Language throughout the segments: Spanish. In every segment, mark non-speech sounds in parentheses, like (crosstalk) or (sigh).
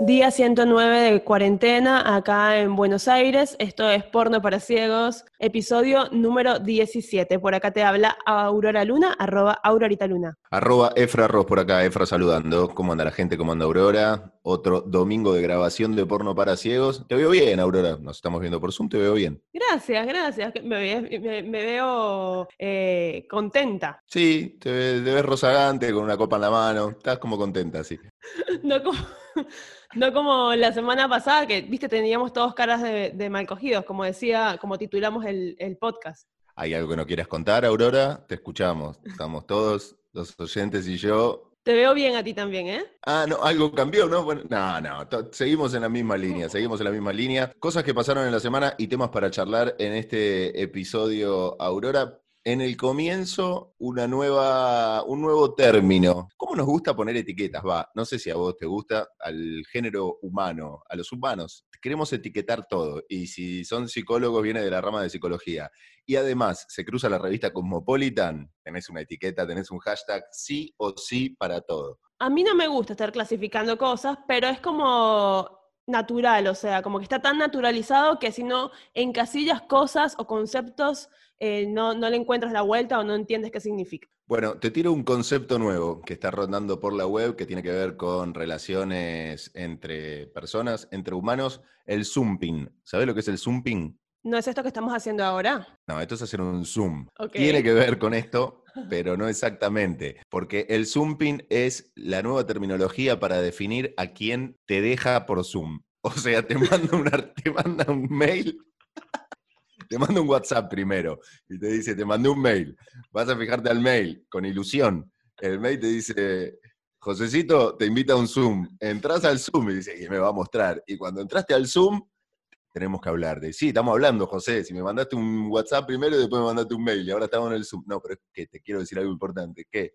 Día 109 de cuarentena acá en Buenos Aires. Esto es Porno para Ciegos, episodio número 17. Por acá te habla Aurora Luna, arroba Aurorita Luna. Arroba Efra Ross por acá, Efra saludando. ¿Cómo anda la gente? ¿Cómo anda Aurora? Otro domingo de grabación de Porno para Ciegos. Te veo bien, Aurora. Nos estamos viendo por Zoom, te veo bien. Gracias, gracias. Me, me- me veo eh, contenta. Sí, te ves rozagante con una copa en la mano. Estás como contenta, sí. (laughs) No como, (laughs) no como la semana pasada, que, viste, teníamos todos caras de, de mal cogidos, como decía, como titulamos el, el podcast. ¿Hay algo que no quieras contar, Aurora? Te escuchamos. Estamos todos, los oyentes y yo. Te veo bien a ti también, ¿eh? Ah, no, algo cambió, ¿no? Bueno, no, no, seguimos en la misma línea, seguimos en la misma línea. Cosas que pasaron en la semana y temas para charlar en este episodio, Aurora. En el comienzo, una nueva, un nuevo término. ¿Cómo nos gusta poner etiquetas? Va, no sé si a vos te gusta, al género humano, a los humanos. Queremos etiquetar todo. Y si son psicólogos, viene de la rama de psicología. Y además, se cruza la revista Cosmopolitan, tenés una etiqueta, tenés un hashtag, sí o sí para todo. A mí no me gusta estar clasificando cosas, pero es como natural, o sea, como que está tan naturalizado que si no encasillas cosas o conceptos, eh, no, no le encuentras la vuelta o no entiendes qué significa. Bueno, te tiro un concepto nuevo que está rondando por la web que tiene que ver con relaciones entre personas, entre humanos, el zooming. ¿Sabes lo que es el zooming? ¿No es esto que estamos haciendo ahora? No, esto es hacer un zoom. Tiene que ver con esto, (laughs) pero no exactamente, porque el zooming es la nueva terminología para definir a quién te deja por Zoom. O sea, te manda, un ar- (laughs) te manda un mail, te manda un WhatsApp primero y te dice, te mandé un mail. Vas a fijarte al mail con ilusión. El mail te dice, Josecito te invita a un Zoom. Entras al Zoom y dice, y me va a mostrar. Y cuando entraste al Zoom, tenemos que hablar de, sí, estamos hablando, José, si me mandaste un WhatsApp primero y después me mandaste un mail y ahora estamos en el Zoom. No, pero es que te quiero decir algo importante, que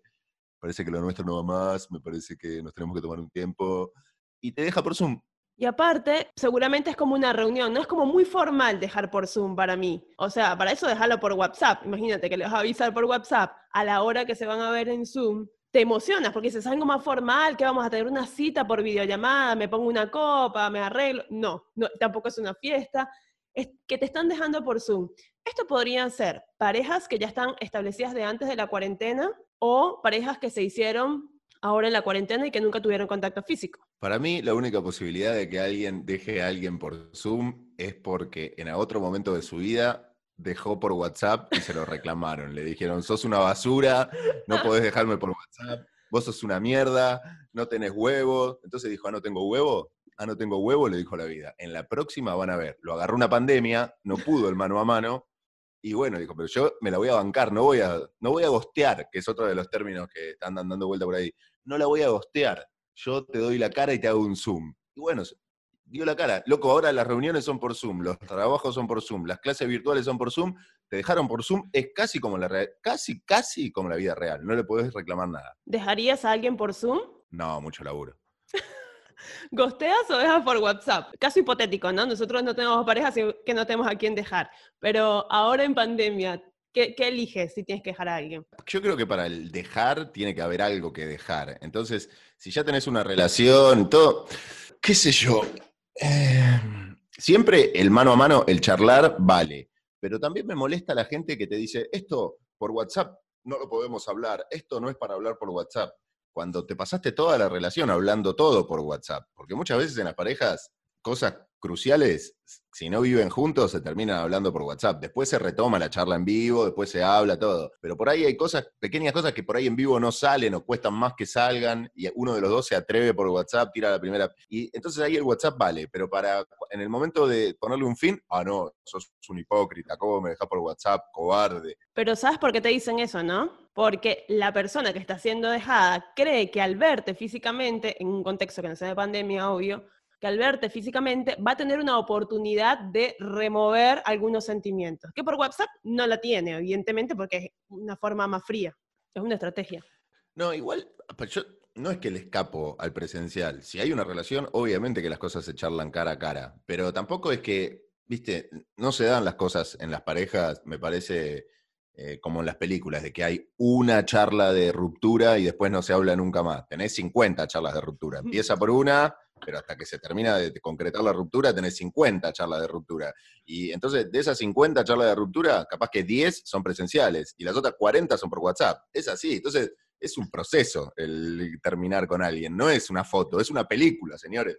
parece que lo nuestro no va más, me parece que nos tenemos que tomar un tiempo. Y te deja por Zoom. Y aparte, seguramente es como una reunión, no es como muy formal dejar por Zoom para mí. O sea, para eso dejarlo por WhatsApp. Imagínate que les avisar por WhatsApp a la hora que se van a ver en Zoom. Te emocionas porque dices algo más formal, que vamos a tener una cita por videollamada, me pongo una copa, me arreglo. No, no tampoco es una fiesta. Es que te están dejando por Zoom. Esto podrían ser parejas que ya están establecidas de antes de la cuarentena o parejas que se hicieron ahora en la cuarentena y que nunca tuvieron contacto físico. Para mí, la única posibilidad de que alguien deje a alguien por Zoom es porque en otro momento de su vida dejó por WhatsApp y se lo reclamaron. Le dijeron, sos una basura, no podés dejarme por WhatsApp, vos sos una mierda, no tenés huevo. Entonces dijo, ah, no tengo huevo. Ah, no tengo huevo, le dijo la vida. En la próxima van a ver. Lo agarró una pandemia, no pudo el mano a mano. Y bueno, dijo, pero yo me la voy a bancar, no voy a, no voy a gostear, que es otro de los términos que están dando vuelta por ahí. No la voy a gostear. Yo te doy la cara y te hago un Zoom. Y bueno, dio la cara. Loco, ahora las reuniones son por Zoom, los trabajos son por Zoom, las clases virtuales son por Zoom, te dejaron por Zoom, es casi como la casi, casi como la vida real. No le podés reclamar nada. ¿Dejarías a alguien por Zoom? No, mucho laburo. (laughs) ¿Gosteas o dejas por WhatsApp? Caso hipotético, ¿no? Nosotros no tenemos pareja, así que no tenemos a quién dejar. Pero ahora en pandemia, ¿qué, eliges si tienes que dejar a alguien? Yo creo que para el dejar tiene que haber algo que dejar. Entonces, si ya tenés una relación, todo, qué sé yo. eh, siempre el mano a mano, el charlar, vale. Pero también me molesta la gente que te dice, esto por WhatsApp no lo podemos hablar, esto no es para hablar por WhatsApp. Cuando te pasaste toda la relación hablando todo por WhatsApp. Porque muchas veces en las parejas, cosas cruciales, si no viven juntos, se terminan hablando por WhatsApp. Después se retoma la charla en vivo, después se habla todo. Pero por ahí hay cosas, pequeñas cosas que por ahí en vivo no salen o cuestan más que salgan y uno de los dos se atreve por WhatsApp, tira la primera. Y entonces ahí el WhatsApp vale, pero para en el momento de ponerle un fin, ah, no, sos un hipócrita, ¿cómo me dejás por WhatsApp, cobarde? Pero ¿sabes por qué te dicen eso, no? Porque la persona que está siendo dejada cree que al verte físicamente, en un contexto que no sea de pandemia, obvio, que al verte físicamente va a tener una oportunidad de remover algunos sentimientos, que por WhatsApp no la tiene, evidentemente, porque es una forma más fría, es una estrategia. No, igual, pues yo no es que le escapo al presencial. Si hay una relación, obviamente que las cosas se charlan cara a cara, pero tampoco es que, viste, no se dan las cosas en las parejas, me parece eh, como en las películas, de que hay una charla de ruptura y después no se habla nunca más. Tenés 50 charlas de ruptura. (laughs) Empieza por una, pero hasta que se termina de concretar la ruptura tenés 50 charlas de ruptura. Y entonces, de esas 50 charlas de ruptura, capaz que 10 son presenciales y las otras 40 son por WhatsApp. Es así. Entonces, es un proceso el terminar con alguien, no es una foto, es una película, señores.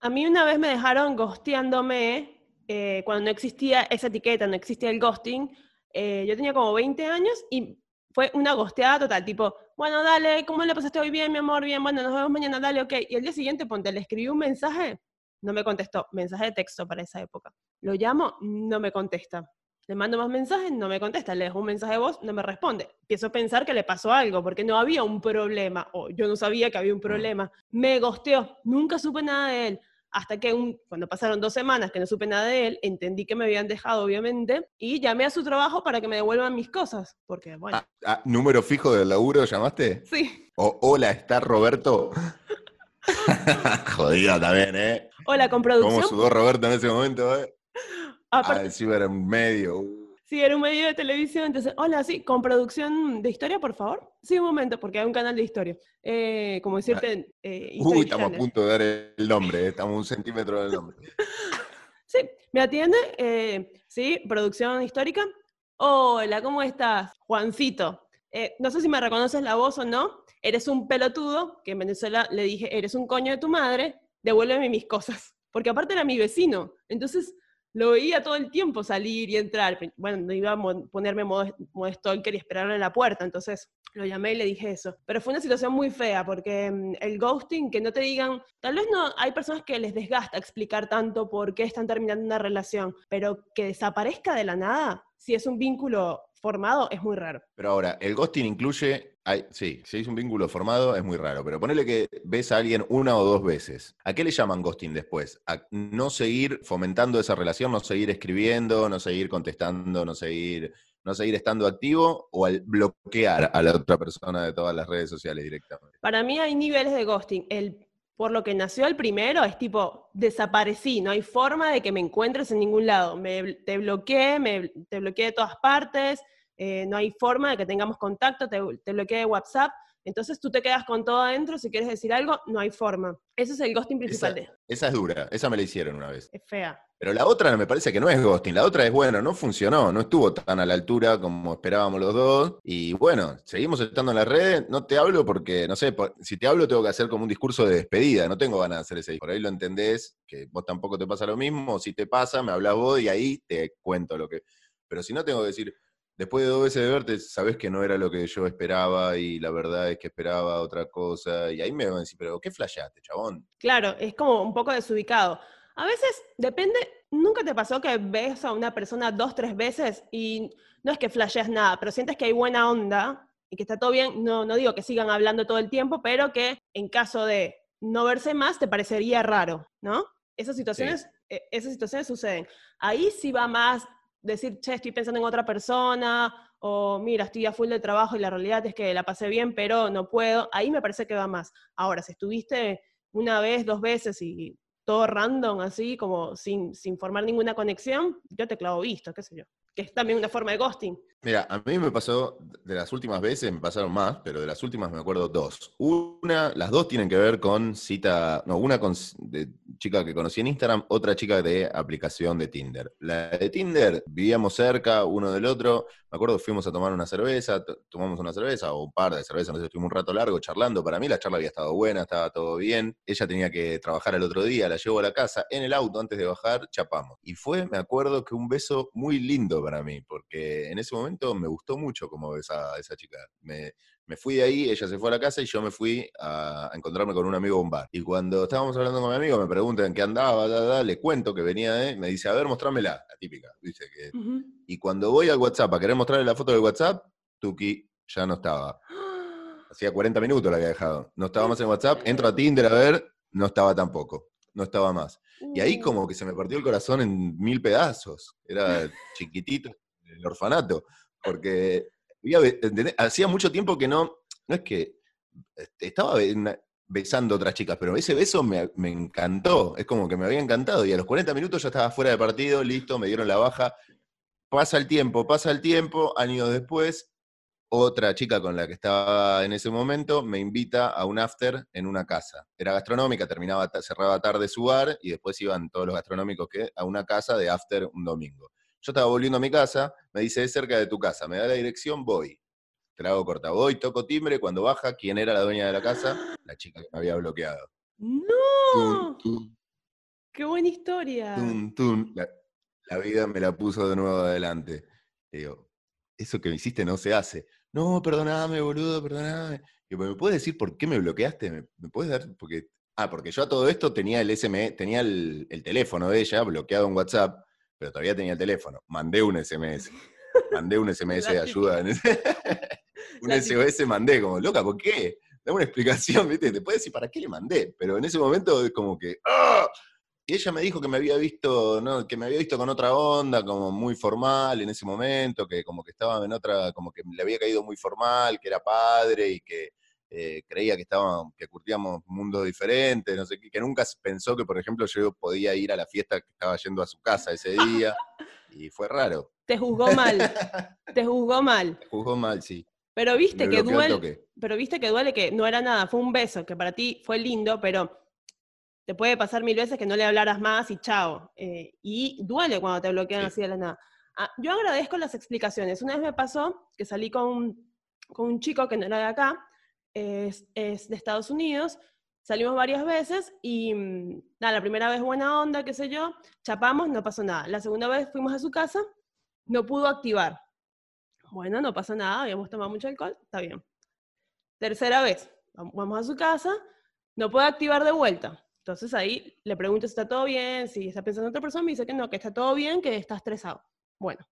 A mí una vez me dejaron gosteándome eh, cuando no existía esa etiqueta, no existía el ghosting. Eh, yo tenía como 20 años y fue una gosteada total, tipo, bueno, dale, ¿cómo le pasaste hoy? Bien, mi amor, bien, bueno, nos vemos mañana, dale, ok. Y el día siguiente, ponte, le escribí un mensaje, no me contestó, mensaje de texto para esa época. Lo llamo, no me contesta. Le mando más mensajes, no me contesta. Le dejo un mensaje de voz, no me responde. Empiezo a pensar que le pasó algo, porque no había un problema, o yo no sabía que había un problema. Me gosteó, nunca supe nada de él. Hasta que cuando pasaron dos semanas que no supe nada de él, entendí que me habían dejado, obviamente, y llamé a su trabajo para que me devuelvan mis cosas. Porque, bueno. Ah, ah, ¿Número fijo del laburo llamaste? Sí. O, hola, ¿está Roberto? (laughs) Jodido también, ¿eh? Hola, con producción. ¿Cómo sudó Roberto en ese momento, eh? Aparte, ah, sí, era un medio. Sí, era un medio de televisión. Entonces, hola, sí, con producción de historia, por favor. Sí, un momento, porque hay un canal de historia. Eh, como decirte. Eh, Uy, estamos a punto de dar el nombre, eh, estamos un centímetro del nombre. (laughs) sí, me atiende. sí, producción histórica. Hola, ¿cómo estás? Juancito. no sé si me reconoces la voz o no. Eres un pelotudo, que en Venezuela le dije, eres un coño de tu madre, devuélveme mis cosas. Porque aparte era mi vecino. Entonces lo veía todo el tiempo salir y entrar. Bueno, no iba a ponerme modo, modo stalker y esperarlo en la puerta, entonces lo llamé y le dije eso. Pero fue una situación muy fea porque mm, el ghosting, que no te digan, tal vez no, hay personas que les desgasta explicar tanto por qué están terminando una relación, pero que desaparezca de la nada, si es un vínculo formado, es muy raro. Pero ahora, el ghosting incluye sí, si es un vínculo formado es muy raro, pero ponele que ves a alguien una o dos veces. ¿A qué le llaman ghosting después? ¿A no seguir fomentando esa relación, no seguir escribiendo, no seguir contestando, no seguir, no seguir estando activo o al bloquear a la otra persona de todas las redes sociales directamente? Para mí hay niveles de ghosting. El, por lo que nació el primero es tipo, desaparecí, no hay forma de que me encuentres en ningún lado. Me, te bloqueé, me, te bloqueé de todas partes eh, no hay forma de que tengamos contacto, te, te bloquea WhatsApp, entonces tú te quedas con todo adentro, si quieres decir algo, no hay forma. Ese es el ghosting principal. Esa, esa, es dura, esa me la hicieron una vez. Es fea. Pero la otra me parece que no es ghosting, la otra es, bueno, no funcionó, no estuvo tan a la altura como esperábamos los dos. Y bueno, seguimos estando en la red, no te hablo porque, no sé, si te hablo tengo que hacer como un discurso de despedida, no tengo ganas de hacer ese. Por ahí lo entendés, que vos tampoco te pasa lo mismo, si te pasa, me hablas vos y ahí te cuento lo que... Pero si no, tengo que decir, después de dos veces de verte, sabes que no era lo que yo esperaba y la verdad es que esperaba otra cosa. Y ahí me van a decir, pero ¿qué flasheaste, chabón? Claro, es como un poco desubicado. A veces depende, nunca te pasó que ves a una persona dos, tres veces y no es que flasheas nada, pero sientes que hay buena onda y que está todo bien. No, no digo que sigan hablando todo el tiempo, pero que en caso de no verse más te parecería raro, ¿no? Esas situaciones, e, esas situaciones suceden. Ahí sí va más decir, che, estoy pensando en otra persona, o mira, estoy a full de trabajo y la realidad es que la pasé bien, pero no puedo, ahí me parece que va más. Ahora, si estuviste una vez, dos veces y todo random, así, como sin, sin formar ninguna conexión, yo te clavo visto, qué sé yo. Que es también una forma de ghosting. Mira, a mí me pasó, de las últimas veces me pasaron más, pero de las últimas me acuerdo dos. Una, las dos tienen que ver con cita, no, una con de chica que conocí en Instagram, otra chica de aplicación de Tinder. La de Tinder, vivíamos cerca uno del otro, me acuerdo fuimos a tomar una cerveza, tomamos una cerveza o un par de cervezas, no sé, estuvimos un rato largo charlando. Para mí la charla había estado buena, estaba todo bien. Ella tenía que trabajar el otro día, la llevo a la casa, en el auto antes de bajar, chapamos. Y fue, me acuerdo que un beso muy lindo para mí, porque en ese momento me gustó mucho como esa, esa chica. Me, fui de ahí, ella se fue a la casa y yo me fui a, encontrarme con un amigo a un bar. Y cuando estábamos hablando con mi amigo, me preguntan qué andaba, le cuento que venía de, me dice, a ver, mostrámela, la típica. Dice que, Y cuando voy al WhatsApp a querer mostrarle la foto del WhatsApp, Tuki ya no estaba. (gasps) Hacía 40 minutos la había dejado. No estaba más en WhatsApp, entro a Tinder a ver, no estaba tampoco. No estaba más. Y ahí uh. como que se me partió el corazón en mil pedazos. Era chiquitito, el orfanato porque hacía mucho tiempo que no, no es que estaba besando otras chicas, pero ese beso me, encantó, es como que me había encantado y a los 40 minutos ya estaba fuera de partido, listo, me dieron la baja. Pasa el tiempo, pasa el tiempo, años después, otra chica con la que estaba en ese momento me invita a un after en una casa. Era gastronómica, terminaba, cerraba tarde su bar y después iban todos los gastronómicos que a una casa de after un domingo. Yo estaba volviendo a mi casa, me dice, es cerca de tu casa, me da la dirección, voy. Hago corta, voy, toco timbre, cuando baja, ¿quién era la dueña de la casa? La chica que me había bloqueado. ¡No! ¡Qué buena historia! La, la, vida me la puso de nuevo adelante. digo, eso que me hiciste no se hace no, perdoname, boludo, perdoname. Y ¿me puedes decir por qué me bloqueaste? ¿Me, puedes dar? Porque, ah, porque yo a todo esto tenía el SMS, tenía el, teléfono de ella bloqueado en WhatsApp, pero todavía tenía el teléfono. Mandé un SMS. (laughs) Mandé un SMS de ayuda. (laughs) un SOS mandé, como, loca, ¿por qué? Dame una explicación, (laughs) ¿viste? Te puedes decir para qué le mandé, pero en ese momento es como que, ¡ah! Y ella me dijo que me había visto, ¿no? que me había visto con otra onda, como muy formal en ese momento, que como que estaba en otra, como que le había caído muy formal, que era padre y que eh, creía que estábamos, que curtíamos mundos diferentes, no sé qué, que nunca pensó que, por ejemplo, yo podía ir a la fiesta que estaba yendo a su casa ese día. (laughs) y fue raro. Te juzgó mal. (laughs) Te juzgó mal. Te juzgó mal, sí. Pero viste que duele. Pero viste que duele que no era nada, fue un beso, que para ti fue lindo, pero te puede pasar mil veces que no le hablaras más y chao. Eh, y duele cuando te bloquean así de la nada. Ah, yo agradezco las explicaciones. Una vez me pasó que salí con, con un chico que no era de acá, es, es, de Estados Unidos, salimos varias veces y mm, nada, la primera vez buena onda, qué sé yo, chapamos, no pasó nada. La segunda vez fuimos a su casa, no pudo activar. Bueno, no pasa nada, habíamos tomado mucho alcohol, está bien. Tercera vez, vamos a su casa, no puede activar de vuelta. Entonces ahí le pregunto si está todo bien, si está pensando en otra persona, me dice que no, que está todo bien, que está estresado. Bueno,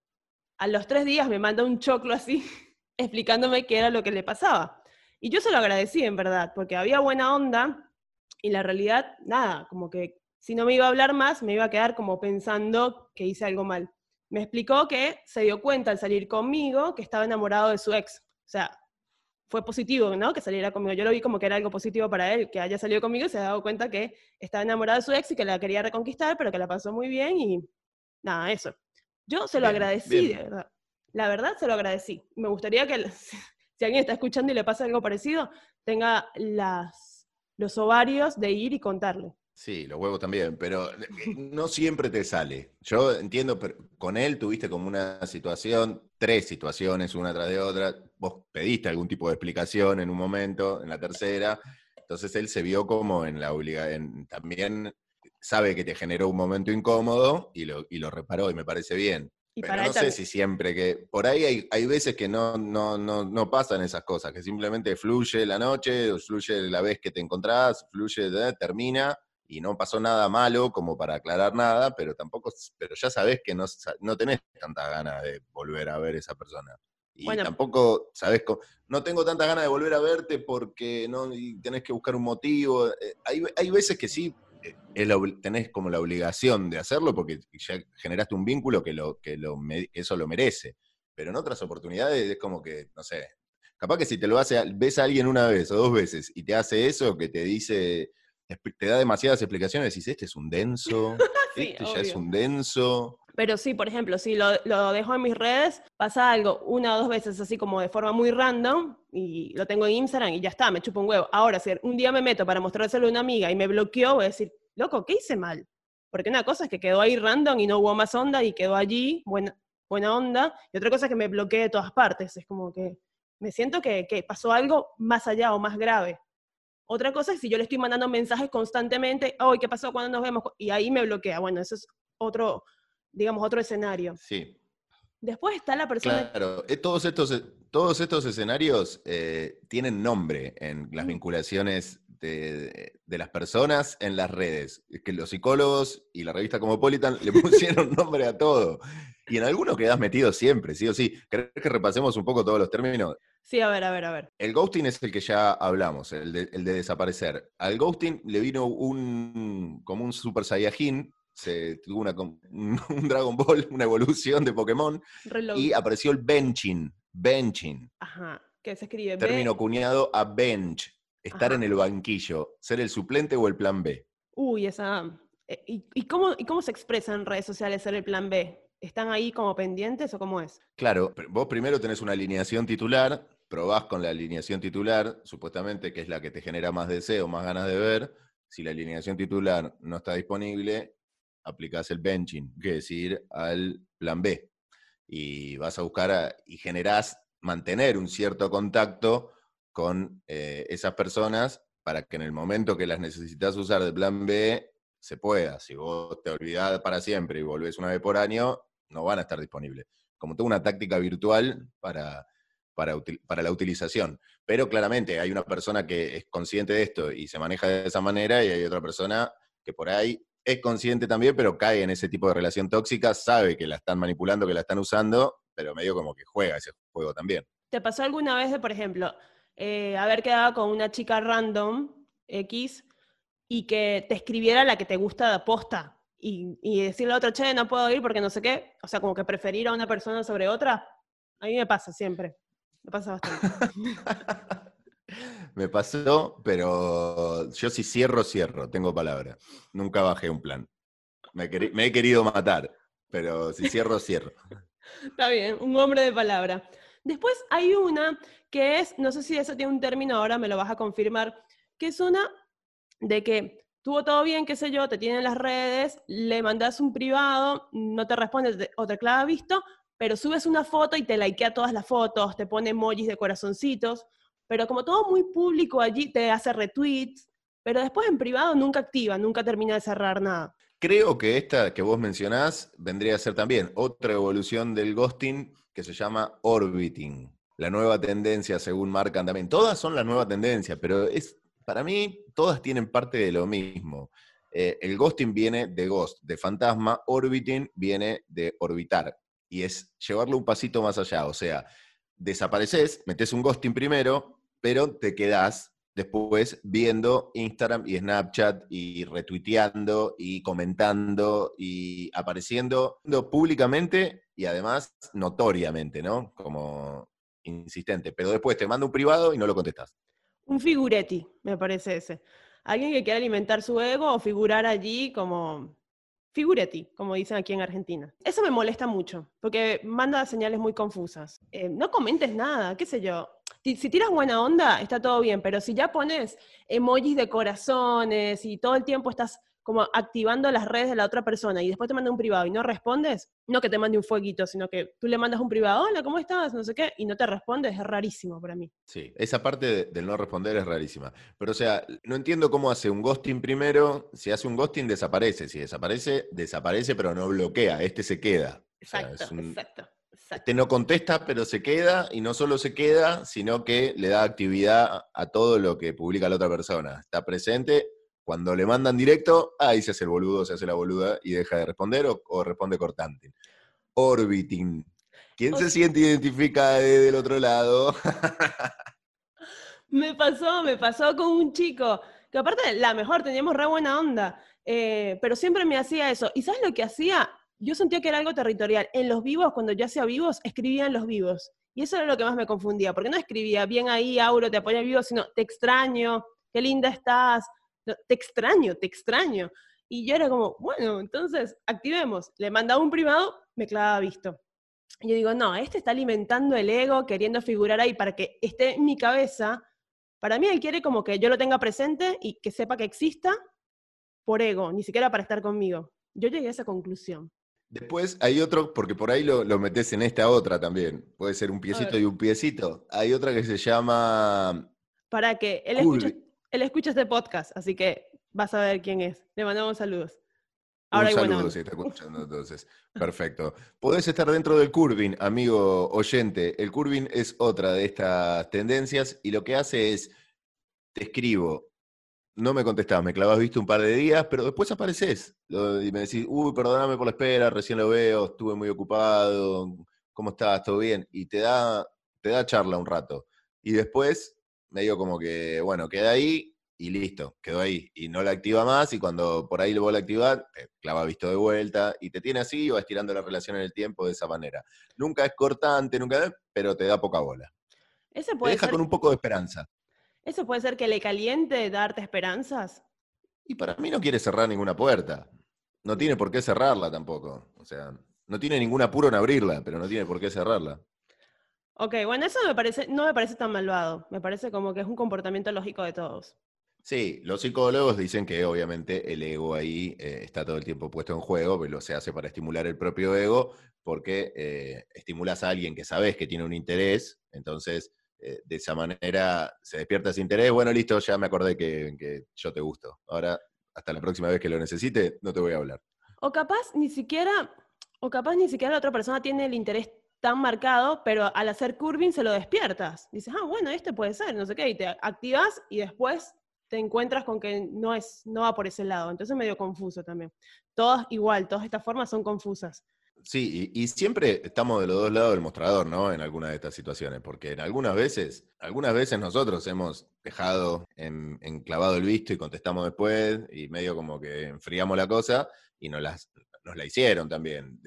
a los tres días me manda un choclo así, (laughs) explicándome qué era lo que le pasaba. Y yo se lo agradecí, en verdad, porque había buena onda y la realidad, nada, como que si no me iba a hablar más, me iba a quedar como pensando que hice algo mal. Me explicó que se dio cuenta al salir conmigo que estaba enamorado de su ex. O sea, fue positivo, ¿no? Que saliera conmigo. Yo lo vi como que era algo positivo para él, que haya salido conmigo y se ha dado cuenta que estaba enamorado de su ex y que la quería reconquistar, pero que la pasó muy bien y nada, eso. Yo se lo agradecí, de verdad. La verdad, se lo agradecí. Me gustaría que, (laughs) si alguien está escuchando y le pasa algo parecido, tenga las, los ovarios de ir y contarle. Sí, los huevos también, pero eh, no siempre te sale. Yo entiendo, pero con él tuviste como una situación, tres situaciones, una tras de otra. Vos pediste algún tipo de explicación en un momento, en la tercera. Entonces él se vio como en la obligación, también sabe que te generó un momento incómodo y lo, y lo reparó y me parece bien. Pero no sé si siempre que, por ahí hay, hay veces que no, no, no, no, pasan esas cosas, que simplemente fluye la noche, fluye la vez que te encontrás, fluye, termina y no pasó nada malo como para aclarar nada, pero tampoco, pero ya sabes que no, no tenés tanta ganas de volver a ver a esa persona. Y tampoco, sabes, no tengo tanta ganas de volver a verte porque no tenés que buscar un motivo. Eh, hay, hay veces que sí, tenés como la obligación de hacerlo porque ya generaste un vínculo que, lo, que, lo, eso lo merece. Pero en otras oportunidades es como que, no sé, capaz que si te lo hace, ves a alguien una vez o dos veces y te hace eso, que te dice, te da demasiadas explicaciones, decís, este es un denso, (laughs) este ya es un denso. Pero sí, por ejemplo, si lo, dejo en mis redes, pasa algo una o dos veces así como de forma muy random y lo tengo en Instagram y ya está, me chupo un huevo. Ahora, si un día me meto para mostrárselo a una amiga y me bloqueó, voy a decir, loco, ¿qué hice mal? Porque una cosa es que quedó ahí random y no hubo más onda y quedó allí, buena, buena onda, y otra cosa es que me bloqueé de todas partes. Es como que me siento que, que pasó algo más allá o más grave. Otra cosa es si yo le estoy mandando mensajes constantemente, hoy ¿qué pasó cuando nos vemos? Y ahí me bloquea. Bueno, eso es otro, digamos, otro escenario. Sí. Después está la persona... Claro, eh, todos estos, eh, todos estos escenarios eh, tienen nombre en las vinculaciones de, las personas en las redes. Es que los psicólogos y la revista Cosmopolitan le (laughs) pusieron nombre a todo. Y en algunos quedas metido siempre, sí o sí. ¿Querés que repasemos un poco todos los términos? Sí, a ver, a ver, a ver. El ghosting es el que ya hablamos, el de, desaparecer. Al ghosting le vino un como un Super Saiyajin, se tuvo una, (laughs) un Dragon Ball, una evolución de Pokémon, y apareció el benching. Benching. Ajá, que se escribe Término cuñado a bench, estar en el banquillo, ser el suplente o el plan B. Uy, esa. Eh, ¿Y, cómo, ¿Y cómo se expresa en redes sociales ser el plan B? están ahí como pendientes o cómo es? Claro, vos primero tenés una alineación titular, probás con la alineación titular, supuestamente que es la que te genera más deseo, más ganas de ver. Si la alineación titular no está disponible, aplicás el benching, que es decir, al plan B. Y vas a buscar y generás mantener un cierto contacto con eh, esas personas para que en el momento que las necesitas usar de plan B se pueda. Si vos te olvidás para siempre y volvés una vez por año, no van a estar disponibles. Como toda una táctica virtual para, para, la utilización. Pero claramente hay una persona que es consciente de esto y se maneja de esa manera y hay otra persona que por ahí es consciente también, pero cae en ese tipo de relación tóxica, sabe que la están manipulando, que la están usando, pero medio como que juega ese juego también. ¿Te pasó alguna vez de, por ejemplo, eh, haber quedado con una chica random X y que te escribiera la que te gusta de posta y, y decirle a otra, che, no puedo ir porque no sé qué? O sea, como que preferir a una persona sobre otra. A mí me pasa siempre. Me pasa bastante. (laughs) Me pasó, pero yo si cierro, cierro, tengo palabra. Nunca bajé un plan. Me, he querido matar, pero si cierro, cierro. (laughs) Está bien, un hombre de palabra. Después hay una que es, no sé si eso tiene un término ahora, me lo vas a confirmar, que es una de que tuvo todo bien, qué sé yo, te tienen las redes, le mandas un privado, no te responde o te clava visto, pero subes una foto y te likea todas las fotos, te pone emojis de corazoncitos pero como todo muy público allí, te hace retweets, pero después en privado nunca activa, nunca termina de cerrar nada. Creo que esta que vos mencionás vendría a ser también otra evolución del ghosting que se llama orbiting. La nueva tendencia según marcan también. Todas son la nueva tendencia, pero es, para mí todas tienen parte de lo mismo. Eh, el ghosting viene de ghost, de fantasma, orbiting viene de orbitar. Y es llevarlo un pasito más allá. O sea, desapareces, metes un ghosting primero, pero te quedás después viendo Instagram y Snapchat y retuiteando y comentando y apareciendo públicamente y además notoriamente, ¿no? Como insistente. Pero después te manda un privado y no lo contestas. Un figuretti, me parece ese. Alguien que quiere alimentar su ego o figurar allí como figuretti, como dicen aquí en Argentina. Eso me molesta mucho, porque manda señales muy confusas. Eh, no comentes nada, qué sé yo si, tiras buena onda, está todo bien, pero si ya pones emojis de corazones y todo el tiempo estás como activando las redes de la otra persona y después te manda un privado y no respondes, no que te mande un fueguito, sino que tú le mandas un privado, hola, ¿cómo estás? No sé qué, y no te respondes, es rarísimo para mí. Sí, esa parte del no responder es rarísima. Pero o sea, no entiendo cómo hace un ghosting primero, si hace un ghosting desaparece, si desaparece, desaparece pero no bloquea, este se queda. Exacto, exacto. Este no contesta, pero se queda, y no solo se queda, sino que le da actividad a todo lo que publica la otra persona. Está presente, cuando le mandan directo, ahí se hace el boludo, se hace la boluda y deja de responder o, responde cortante. Orbiting. ¿Quién se siente identificado del otro lado? (laughs) me pasó, me pasó con un chico, que aparte, la mejor, teníamos re buena onda, eh, pero siempre me hacía eso. ¿Y sabes lo que hacía? Yo sentía que era algo territorial. En los vivos, cuando yo hacía vivos, escribía en los vivos. Y eso era lo que más me confundía, porque no escribía, bien ahí, Auro, te apoya el vivo, sino, te extraño, qué linda estás, te extraño, te extraño. Y yo era como, bueno, entonces, activemos. Le mandaba un privado, me clavaba visto. Y yo digo, no, este está alimentando el ego, queriendo figurar ahí para que esté en mi cabeza. Para mí él quiere como que yo lo tenga presente y que sepa que exista por ego, ni siquiera para estar conmigo. Yo llegué a esa conclusión. Después hay otro, porque por ahí lo, metes en esta otra también. Puede ser un piecito y un piecito. Hay otra que se llama. Para que él escucha, él escucha este podcast, así que vas a ver quién es. Le mandamos saludos. Ahora un saludo si está escuchando (laughs) entonces. Perfecto. Podés estar dentro del curving, amigo oyente. El curving es otra de estas tendencias y lo que hace es, te escribo no me contestás, me clavas visto un par de días, pero después apareces y me decís, uy, perdóname por la espera, recién lo veo, estuve muy ocupado, ¿cómo estás? ¿Todo bien? Y te da, te da charla un rato. Y después me digo como que, bueno, queda ahí y listo, quedó ahí. Y no la activa más y cuando por ahí lo vuelve a activar, te clava visto de vuelta y te tiene así y va estirando la relación en el tiempo de esa manera. Nunca es cortante, nunca, pero te da poca bola. Ese puede te deja con un poco de esperanza. ¿Eso puede ser que le caliente darte esperanzas? Y para mí no quiere cerrar ninguna puerta. No tiene por qué cerrarla tampoco. O sea, no tiene ningún apuro en abrirla, pero no tiene por qué cerrarla. Ok, bueno, eso me parece, no me parece tan malvado. Me parece como que es un comportamiento lógico de todos. Sí, los psicólogos dicen que obviamente el ego ahí eh, está todo el tiempo puesto en juego, pero se hace para estimular el propio ego, porque eh, estimulas a alguien que sabes que tiene un interés, entonces eh, de esa manera se despierta ese interés, bueno, listo, ya me acordé que, yo te gusto. Ahora, hasta la próxima vez que lo necesite, no te voy a hablar. O capaz ni siquiera, o capaz ni siquiera la otra persona tiene el interés tan marcado, pero al hacer curving se lo despiertas. Dices, ah, bueno, este puede ser, no sé qué, y te activas y después te encuentras con que no, es, no va por ese lado. Entonces es medio confuso también. Todas igual, todas estas formas son confusas. Sí, y, siempre estamos de los dos lados del mostrador, ¿no? En alguna de estas situaciones, porque en algunas veces, algunas veces nosotros hemos dejado enclavado el visto y contestamos después, y medio como que enfriamos la cosa, y nos, las, nos la hicieron también.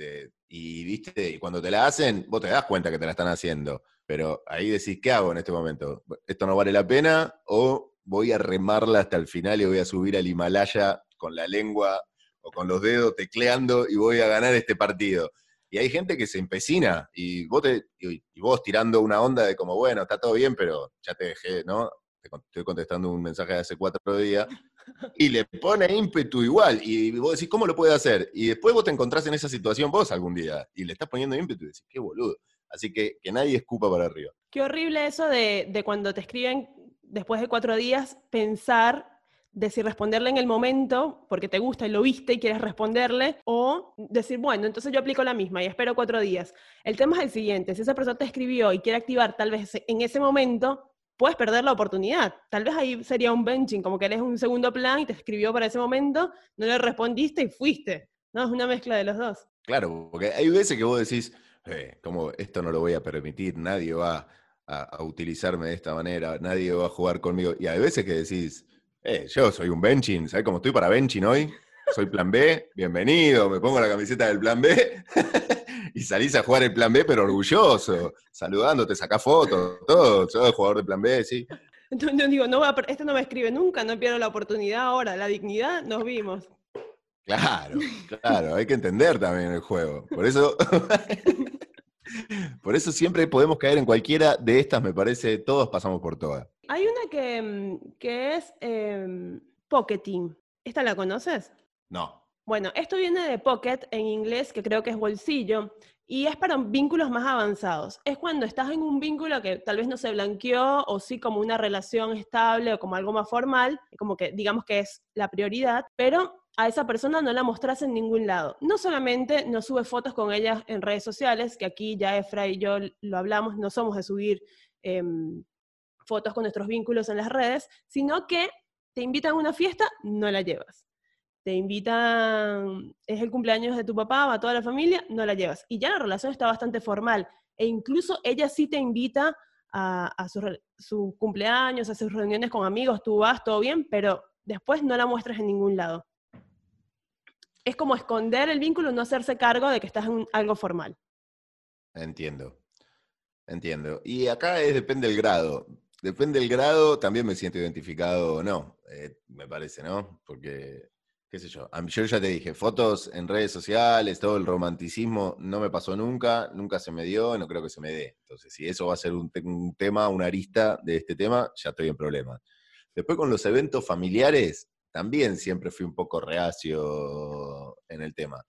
y viste, y cuando te la hacen, vos te das cuenta que te la están haciendo, pero ahí decís, ¿qué hago en este momento? ¿Esto no vale la pena? ¿O voy a remarla hasta el final y voy a subir al Himalaya con la lengua o con los dedos tecleando y voy a ganar este partido. Y hay gente que se empecina y vos, y, vos tirando una onda de como, bueno, está todo bien, pero ya te dejé, ¿no? Te estoy contestando un mensaje de hace cuatro días. Y le pone ímpetu igual. Y vos decís, ¿cómo lo puede hacer? Y después vos te encontrás en esa situación vos algún día y le estás poniendo ímpetu y decís, qué boludo. Así que que nadie escupa para arriba. Qué horrible eso de, de cuando te escriben después de cuatro días, pensar de si responderle en el momento, porque te gusta y lo viste y quieres responderle, o decir, bueno, entonces yo aplico la misma y espero cuatro días. El tema es el siguiente, si esa persona te escribió y quiere activar tal vez en ese momento, puedes perder la oportunidad. Tal vez ahí sería un benching, como que eres un segundo plan y te escribió para ese momento, no le respondiste y fuiste. No, es una mezcla de los dos. Claro, porque hay veces que vos decís, eh, como esto no lo voy a permitir, nadie va a, utilizarme de esta manera, nadie va a jugar conmigo. Y hay veces que decís, eh, yo soy un benching, ¿sabes cómo estoy para benching hoy? Soy plan B, bienvenido, me pongo la camiseta del plan B (laughs) y salís a jugar el plan B, pero orgulloso, saludándote, sacás fotos, todo, soy el jugador de plan B, sí. Entonces digo, no este no me escribe nunca, no pierdo la oportunidad ahora, la dignidad, nos vimos. Claro, claro, hay que entender también el juego. Por eso (laughs) Por eso siempre podemos caer en cualquiera de estas, me parece, todos pasamos por todas. Hay una que, mm, que es eh, Pocketing. ¿Esta la conoces? No. Bueno, esto viene de pocket en inglés, que creo que es bolsillo, y es para vínculos más avanzados. Es cuando estás en un vínculo que tal vez no se blanqueó, o sí como una relación estable o como algo más formal, como que digamos que es la prioridad, pero a esa persona no la mostras en ningún lado. No solamente no sube fotos con ella en redes sociales, que aquí ya Efra y yo lo hablamos, no somos de subir em, fotos con nuestros vínculos en las redes, sino que te invitan a una fiesta, no la llevas. Te invitan, es el cumpleaños de tu papá, va toda la familia, no la llevas. Y ya la relación está bastante formal. E incluso ella sí te invita a, su cumpleaños, a sus reuniones con amigos, tú vas, todo bien, pero después no la muestras en ningún lado es como esconder el vínculo, no hacerse cargo de que estás en algo formal. Entiendo, entiendo. Y acá depende del grado. Depende del grado, también me siento identificado o no, eh, me parece, ¿no? Porque, qué sé yo, yo ya te dije, fotos en redes sociales, todo el romanticismo no me pasó nunca, nunca se me dio, no creo que se me dé. Entonces, si eso va a ser un, un tema, una arista de este tema, ya estoy en problemas. Después con los eventos familiares, también siempre fui un poco reacio en el tema.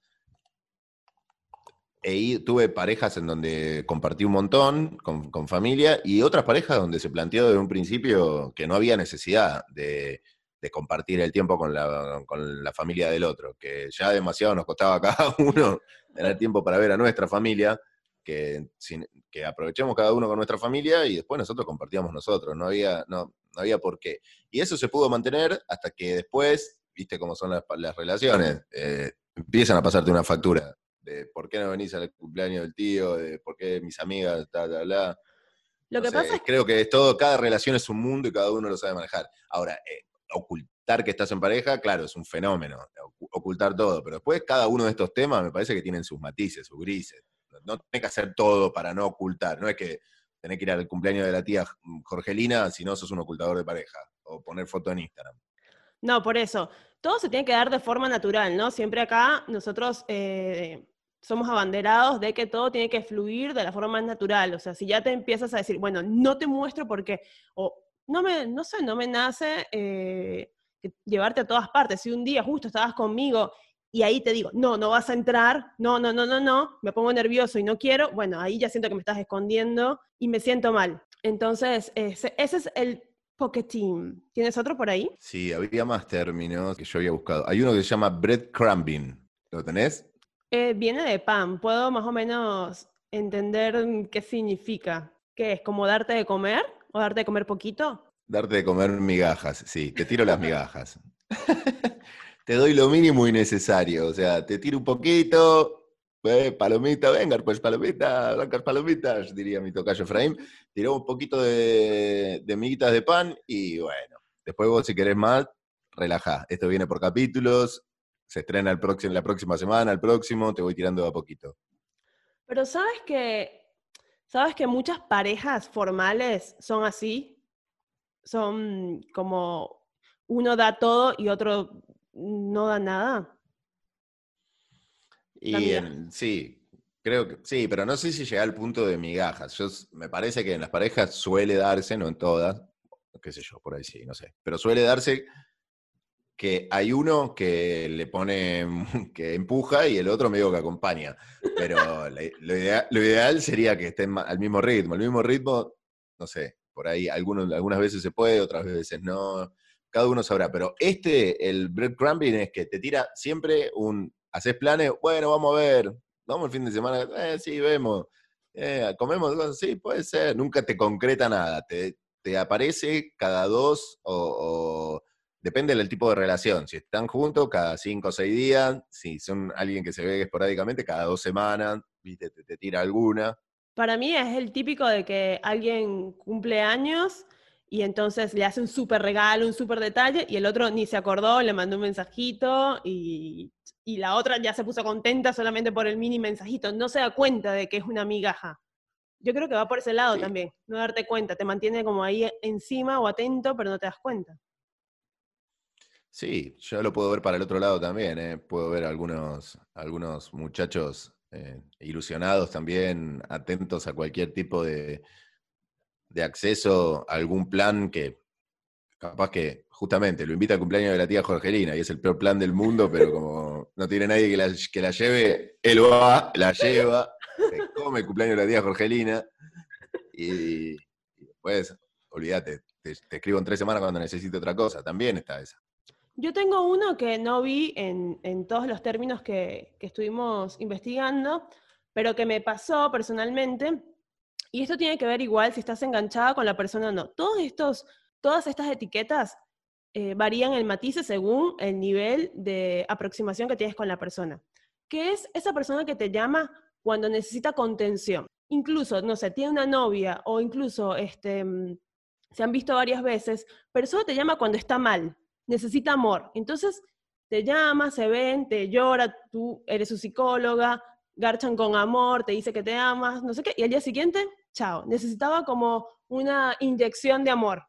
E tuve parejas en donde compartí un montón con, familia y otras parejas donde se planteó desde un principio que no había necesidad de, compartir el tiempo con la, con la, familia del otro, que ya demasiado nos costaba cada (laughs) uno tener tiempo para ver a nuestra familia, que, que aprovechemos cada uno con nuestra familia y después nosotros compartíamos nosotros, no había, no había por qué. Y eso se pudo mantener hasta que después, viste cómo son las, relaciones, eh, empiezan a pasarte una factura de por qué no venís al cumpleaños del tío, de por qué mis amigas, bla, bla, bla. Lo que pasa es... Creo que es todo, cada relación es un mundo y cada uno lo sabe manejar. Ahora, eh, ocultar que estás en pareja, claro, es un fenómeno, ocultar todo, pero después cada uno de estos temas me parece que tienen sus matices, sus grises. No tiene que hacer todo para no ocultar, no es que tener que ir al cumpleaños de la tía Jorgelina si no sos un ocultador de pareja o poner foto en Instagram. No, por eso. Todo se tiene que dar de forma natural, ¿no? Siempre acá nosotros eh, somos abanderados de que todo tiene que fluir de la forma más natural. O sea, si ya te empiezas a decir, bueno, no te muestro porque, o no me, no sé, no me nace eh, llevarte a todas partes. Si un día justo estabas conmigo y ahí te digo, no, no vas a entrar, no, no, no, no, no, me pongo nervioso y no quiero, bueno, ahí ya siento que me estás escondiendo y me siento mal. Entonces, ese, ese es el pocketing. ¿Tienes otro por ahí? Sí, había más términos que yo había buscado. Hay uno que se llama breadcrumbing. ¿Lo tenés? Eh, viene de pan. Puedo más o menos entender qué significa. ¿Qué es? ¿Como darte de comer? ¿O darte de comer poquito? Darte de comer migajas, sí, te tiro las migajas. (laughs) te doy lo mínimo y necesario. O sea, te tiro un poquito, eh, palomita, venga, pues palomita, blancas palomitas, diría mi tocayo Efraín. Tiró un poquito de, de miguitas de pan y bueno, después vos si querés más, relajá. Esto viene por capítulos, se estrena el próximo, la próxima semana, el próximo, te voy tirando a poquito. Pero sabes que, sabes que muchas parejas formales son así, son como uno da todo y otro no da nada. Y sí, creo que sí, pero no sé si llega al punto de migajas. Yo, me parece que en las parejas suele darse, no en todas, qué sé yo, por ahí sí, no sé, pero suele darse que hay uno que le pone, (laughs) que empuja y el otro medio que acompaña. Pero lo, ideal, sería que estén al mismo ritmo. El mismo ritmo, no sé, por ahí algunos, algunas veces se puede, otras veces no. Cada uno sabrá. Pero este, el breadcrumbing, es que te tira siempre un, haces planes, bueno, vamos a ver, vamos el fin de semana, eh, sí, vemos. Eh, comemos, sí, puede ser. Nunca te concreta nada. Te, te aparece cada dos o Depende del tipo de relación. Si están juntos, cada cinco o seis días. Si son alguien que se ve esporádicamente, cada dos semanas, ¿viste? Te, tira alguna. Para mí es el típico de que alguien cumple años y entonces le hace un súper regalo, un súper detalle, y el otro ni se acordó, le mandó un mensajito y, y, la otra ya se puso contenta solamente por el mini mensajito. No se da cuenta de que es una migaja. Yo creo que va por ese lado también, no darte cuenta, te mantiene como ahí encima o atento, pero no te das cuenta. Sí, yo lo puedo ver para el otro lado también. ¿eh? Puedo ver algunos, algunos muchachos eh, ilusionados también, atentos a cualquier tipo de, de acceso a algún plan que capaz que justamente lo invita al cumpleaños de la tía Jorgelina y es el peor plan del mundo, pero (laughs) como no tiene nadie que la, que la lleve, él va, la lleva, se come el cumpleaños de la tía Jorgelina y, después, olvídate, te, te, escribo en tres semanas cuando necesite otra cosa, también está esa. Yo tengo uno que no vi en, todos los términos que, estuvimos investigando, pero que me pasó personalmente. Y esto tiene que ver igual si estás enganchada con la persona o no. Todos estos, todas estas etiquetas eh, varían el matiz según el nivel de aproximación que tienes con la persona. ¿Qué es esa persona que te llama cuando necesita contención? Incluso, no sé, tiene una novia o incluso este, mm, se han visto varias veces, pero solo te llama cuando está mal, necesita amor. Entonces te llama, se ven, te llora, tú eres su psicóloga, garchan con amor, te dice que te amas, no sé qué, y al día siguiente, chao, necesitaba como una inyección de amor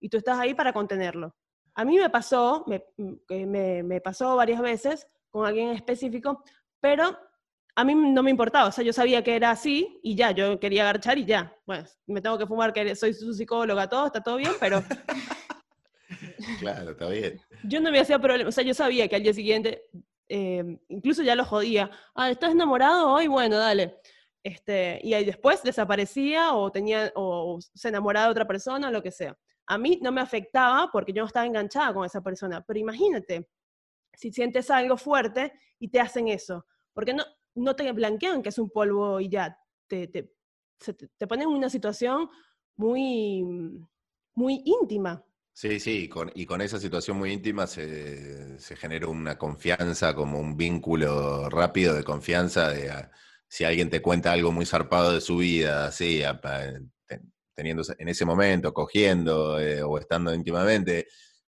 y tú estás ahí para contenerlo. A mí me pasó, me, me, me pasó varias veces con alguien específico, pero a mí no me importaba, o sea, yo sabía que era así y ya, yo quería garchar y ya. Bueno, me tengo que fumar, que soy su psicóloga, todo, está todo bien, pero (laughs) Claro, está bien. Yo no me hacía problema, o sea, yo sabía que al día siguiente, eh, incluso ya lo jodía. Ah, ¿estás enamorado hoy? Bueno, dale. Este, y ahí después desaparecía o, tenía, o se enamoraba de otra persona o lo que sea. A mí no me afectaba porque yo no estaba enganchada con esa persona, pero imagínate, si sientes algo fuerte y te hacen eso, porque no, no te blanquean que es un polvo y ya, te, te, te ponen en una situación muy, muy íntima. Sí, sí, y con, esa situación muy íntima se, genera una confianza, como un vínculo rápido de confianza de ah, si alguien te cuenta algo muy zarpado de su vida, así, teniendo en ese momento, cogiendo eh, o estando íntimamente,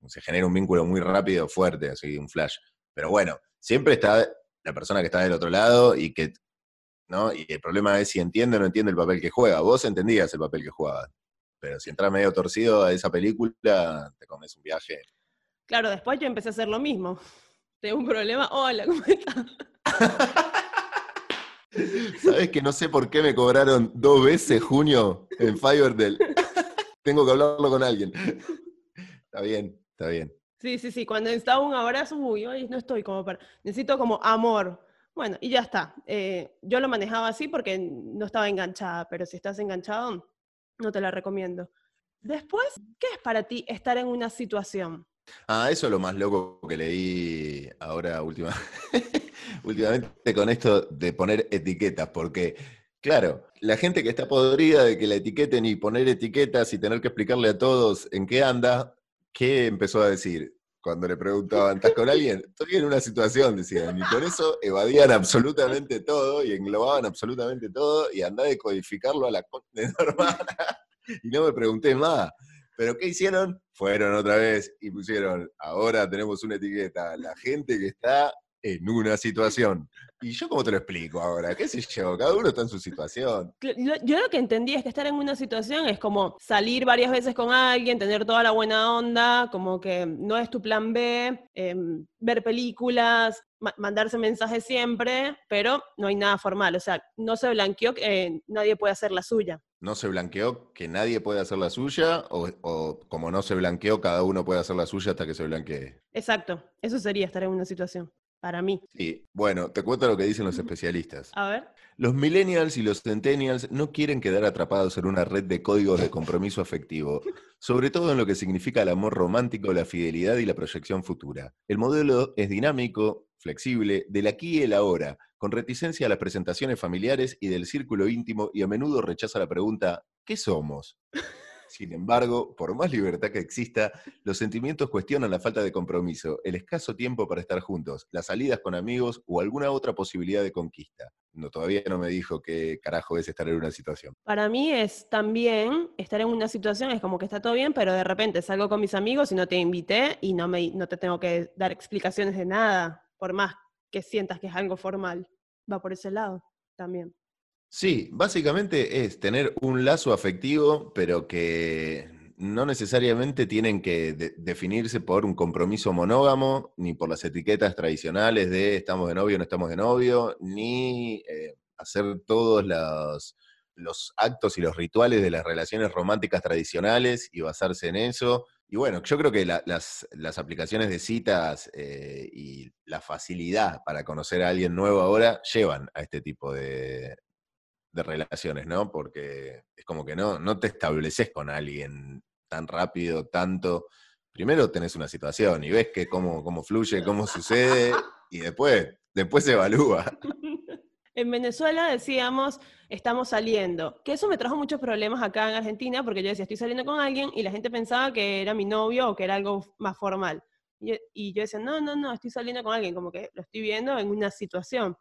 se genera un vínculo muy rápido, fuerte, así, un flash. Pero bueno, siempre está la persona que está del otro lado y que, ¿no? Y el problema es si entiende o no entiende el papel que juega. Vos entendías el papel que jugabas pero si entras medio torcido a esa película, te comes un viaje. Claro, después yo empecé a hacer lo mismo. Tengo un problema, hola, ¿cómo estás? (laughs) ¿Sabes que no sé por qué me cobraron dos veces junio en Fiverdell? Tengo que hablarlo con alguien. Está bien, está bien. Sí, sí, sí. Cuando necesitaba un abrazo, uy, hoy no estoy como para. Necesito como amor. Bueno, y ya está. Eh, yo lo manejaba así porque no estaba enganchada, pero si estás enganchado, no te la recomiendo. Después, ¿qué es para ti estar en una situación? Ah, eso es lo más loco que leí ahora última, (laughs) últimamente con esto de poner etiquetas, porque, claro, la gente que está podrida de que la etiqueten y poner etiquetas y tener que explicarle a todos en qué anda, ¿qué empezó a decir? Cuando le preguntaban, ¿estás con alguien? Estoy en una situación, decían, y por eso evadían absolutamente todo y englobaban absolutamente todo y andá a decodificarlo a la de hermana y no me pregunté más. Pero ¿qué hicieron? Fueron otra vez y pusieron, ahora tenemos una etiqueta, la gente que está en una situación. ¿Y yo cómo te lo explico ahora? ¿Qué sé yo? Cada uno está en su situación. Yo lo que entendí es que estar en una situación es como salir varias veces con alguien, tener toda la buena onda, como que no es tu plan B, em, ver películas, mandarse mensajes siempre, pero no hay nada formal. O sea, no se blanqueó que eh, nadie puede hacer la suya no se blanqueó que nadie puede hacer la suya o, como no se blanqueó, cada uno puede hacer la suya hasta que se blanquee. Exacto, eso sería estar en una situación, para mí. Sí, bueno, te cuento lo que dicen los especialistas. A ver. Los millennials y los centennials no quieren quedar atrapados en una red de códigos de compromiso afectivo, sobre todo en lo que significa el amor romántico, la fidelidad y la proyección futura. El modelo es dinámico, flexible, del aquí y el ahora, con reticencia a las presentaciones familiares y del círculo íntimo y a menudo rechaza la pregunta, ¿qué somos? Sin embargo, por más libertad que exista, los sentimientos cuestionan la falta de compromiso, el escaso tiempo para estar juntos, las salidas con amigos o alguna otra posibilidad de conquista. No, todavía no me dijo qué carajo es estar en una situación. Para mí es también estar en una situación, es como que está todo bien, pero de repente salgo con mis amigos y no te invité y no, me, no te tengo que dar explicaciones de nada por más que sientas que es algo formal, va por ese lado también. Sí, básicamente es tener un lazo afectivo, pero que no necesariamente tienen que definirse por un compromiso monógamo, ni por las etiquetas tradicionales de estamos de novio, no estamos de novio, ni eh, hacer todos los, los actos y los rituales de las relaciones románticas tradicionales y basarse en eso, y bueno, yo creo que las, aplicaciones de citas eh, y la facilidad para conocer a alguien nuevo ahora llevan a este tipo de, relaciones, ¿no? Porque es como que no, no te estableces con alguien tan rápido, tanto. Primero tenés una situación y ves que cómo, cómo fluye, cómo sucede, y después, después se evalúa. (laughs) En Venezuela decíamos, estamos saliendo, que eso me trajo muchos problemas acá en Argentina, porque yo decía, estoy saliendo con alguien y la gente pensaba que era mi novio o que era algo más formal. Y, yo decía, no, no, no, estoy saliendo con alguien, como que lo estoy viendo en una situación.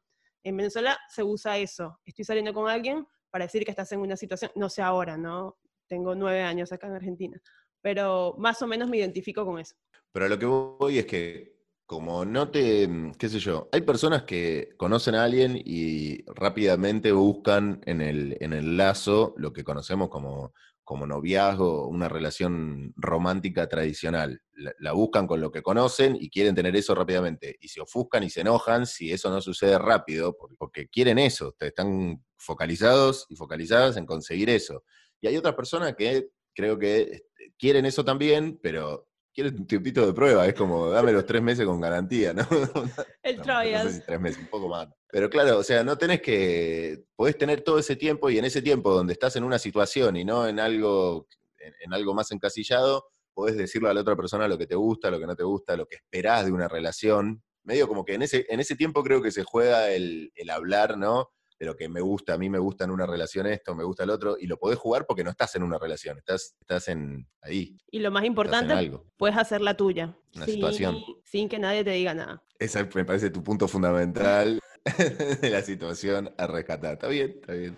En Venezuela se usa eso, estoy saliendo con alguien para decir que estás en una situación, no sé ahora, ¿no? Tengo nueve años acá en Argentina, pero más o menos me identifico con eso. Pero lo que voy es que como no te, qué sé yo, hay personas que conocen a alguien y rápidamente buscan en el, en el lazo lo que conocemos como, como noviazgo, una relación romántica tradicional. La, buscan con lo que conocen y quieren tener eso rápidamente. Y se ofuscan y se enojan si eso no sucede rápido, porque, quieren eso, están focalizados y focalizadas en conseguir eso. Y hay otras personas que creo que este, quieren eso también, pero quieres un tiempito de prueba, es como, dame los tres meses con garantía, ¿no? (laughs) El (laughs) no, tres meses, un poco más. Pero claro, o sea, no tenés que, podés tener todo ese tiempo y en ese tiempo donde estás en una situación y no en algo, en, algo más encasillado, podés decirle a la otra persona lo que te gusta, lo que no te gusta, lo que esperás de una relación. Medio como que en ese, en ese tiempo creo que se juega el, el hablar, ¿no? De lo que me gusta, a mí me gusta en una relación esto, me gusta el otro, y lo podés jugar porque no estás en una relación, estás, estás en ahí. Y lo más importante, puedes hacer la tuya. Una situación. Sin que nadie te diga nada. Ese me parece tu punto fundamental (laughs) de la situación a rescatar. Está bien, está bien.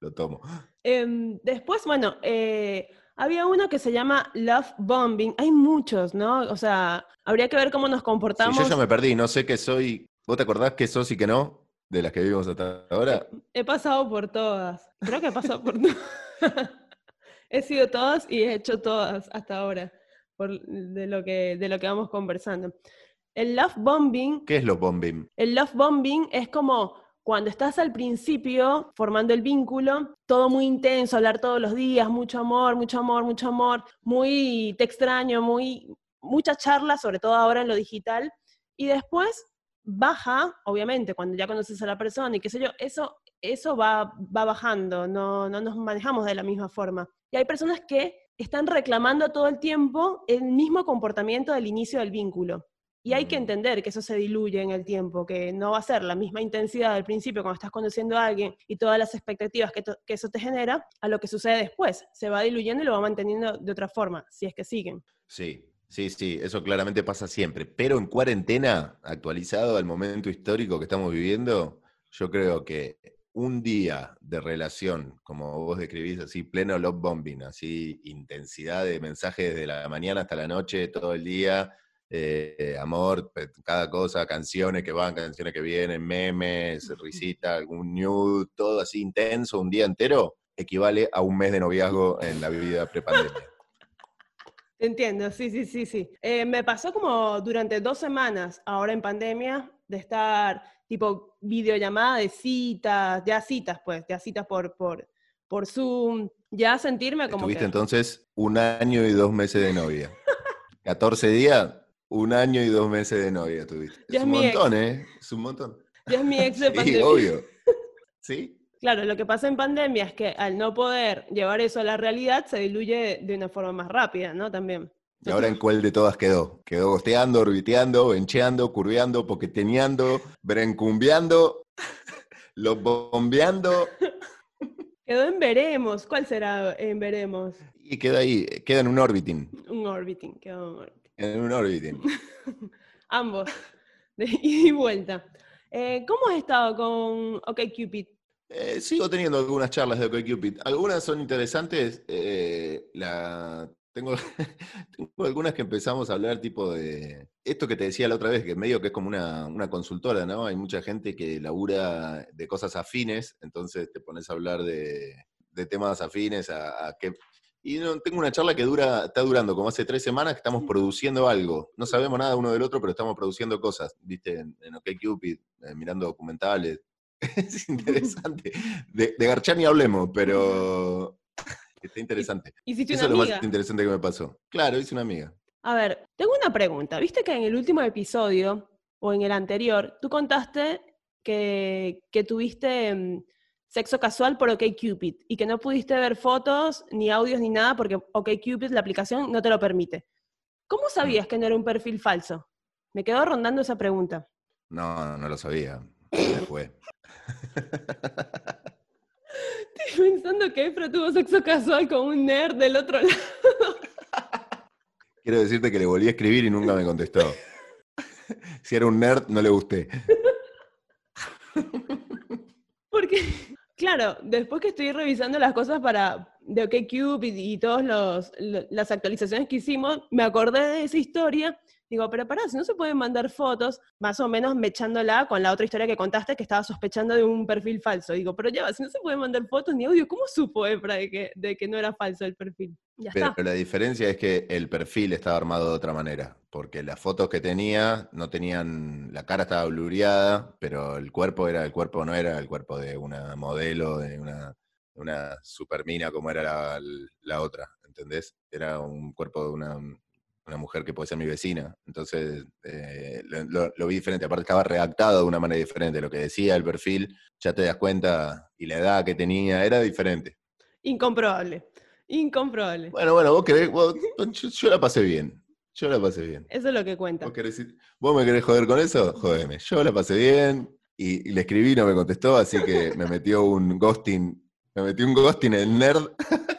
Lo tomo. Em, después, bueno, eh, había uno que se llama Love Bombing. Hay muchos, ¿no? O sea, habría que ver cómo nos comportamos. yo ya me perdí, no sé qué soy. ¿Vos te acordás qué sos y qué no? De las que vimos hasta ahora? He, pasado por todas. Creo que he pasado por todas. (laughs) he sido todas y he hecho todas hasta ahora, por, de, lo que, de lo que vamos conversando. El love bombing. ¿Qué es love bombing? El love bombing es como cuando estás al principio formando el vínculo, todo muy intenso, hablar todos los días, mucho amor, mucho amor, mucho amor, muy te extraño, muy mucha charla, sobre todo ahora en lo digital, y después baja, obviamente, cuando ya conoces a la persona y qué sé yo, eso, eso va, va bajando, no, no nos manejamos de la misma forma. Y hay personas que están reclamando todo el tiempo el mismo comportamiento del inicio del vínculo. Y hay que mm. entender que eso se diluye en el tiempo, que no va a ser la misma intensidad del principio cuando estás conociendo a alguien y todas las expectativas que, que, eso te genera a lo que sucede después. Se va diluyendo y lo va manteniendo de otra forma, si es que siguen. Sí, sí, sí, eso claramente pasa siempre. Pero en cuarentena, actualizado al momento histórico que estamos viviendo, yo creo que un día de relación, como vos describís, así pleno love bombing, así intensidad de mensajes desde la mañana hasta la noche, todo el día, eh, amor, cada cosa, canciones que van, canciones que vienen, memes, risita, algún nude, todo así intenso, un día entero, equivale a un mes de noviazgo en la vida prepandemia. Entiendo, sí, sí, sí, sí. Eh, me pasó como durante dos semanas, ahora en pandemia, de estar tipo videollamada de citas, ya citas pues, ya citas por, por, por Zoom, ya sentirme como... Estuviste entonces un año y dos meses de novia. 14 días, un año y dos meses de novia tuviste. es, un montón, ¿eh? Es un montón. Ya es mi ex de pandemia. (laughs) Sí, obvio. ¿Sí? Claro, lo que pasa en pandemia es que al no poder llevar eso a la realidad, se diluye de una forma más rápida, ¿no? También. ¿Y ahora en cuál de todas quedó? Quedó gosteando, orbiteando, bencheando, curveando, poqueteneando, brencumbeando, (laughs) lo bombeando. Quedó en veremos. ¿Cuál será en veremos? Y queda ahí, queda en un orbiting. Un orbiting, quedó en orbiting. En un orbiting. (laughs) Ambos, de ida y vuelta. Eh, ¿Cómo has estado con OkCupid? Eh, sigo teniendo algunas charlas de OkCupid. Algunas son interesantes. Eh, la (laughs) tengo, algunas que empezamos a hablar tipo de esto que te decía la otra vez, que medio que es como una, consultora, ¿no? Hay mucha gente que labura de cosas afines, entonces te pones a hablar de, temas afines a, que... Y no, tengo una charla que dura, está durando como hace tres semanas que estamos produciendo algo. No sabemos nada uno del otro, pero estamos produciendo cosas, ¿viste? En, en OkCupid, eh, mirando documentales. (laughs) es interesante. De, de Garchani hablemos, pero Está interesante. Hiciste Eso es lo más interesante que me pasó. Claro, hice una amiga. A ver, tengo una pregunta. Viste que en el último episodio, o en el anterior, tú contaste que, que tuviste mm, sexo casual por OkCupid y que no pudiste ver fotos, ni audios, ni nada porque OkCupid, la aplicación, no te lo permite. ¿Cómo mm. sabías que no era un perfil falso? Me quedó rondando esa pregunta. No, no lo sabía. Fue. Estoy pensando que Efra tuvo sexo casual con un nerd del otro lado. Quiero decirte que le volví a escribir y nunca me contestó. Si era un nerd, no le gusté. Porque, claro, después que estoy revisando las cosas para de OkCupid y todas las actualizaciones que hicimos, me acordé de esa historia Digo, pero pará, si no se pueden mandar fotos, más o menos mechándola con la otra historia que contaste, que estaba sospechando de un perfil falso. Digo, pero ya, si no se pueden mandar fotos ni audio, ¿cómo supo Efra de que, de que no era falso el perfil? Ya pero, la diferencia es que el perfil estaba armado de otra manera, porque las fotos que tenía no tenían, la cara estaba blureada, pero el cuerpo era, el cuerpo no era el cuerpo de una modelo, de una, una supermina como era la, la otra, ¿entendés? Era un cuerpo de una una mujer que puede ser mi vecina. Entonces eh, lo, vi diferente. Aparte estaba redactado de una manera diferente. Lo que decía el perfil, ya te das cuenta, y la edad que tenía, era diferente. Incomprobable. Incomprobable. Bueno, bueno, vos querés, yo, la pasé bien. Yo la pasé bien. Eso es lo que cuenta. ¿Vos, me querés joder con eso? Jódeme. Yo la pasé bien y, y le escribí, no me contestó, así que me metió un ghosting. Me metió un ghosting en el nerd. (laughs)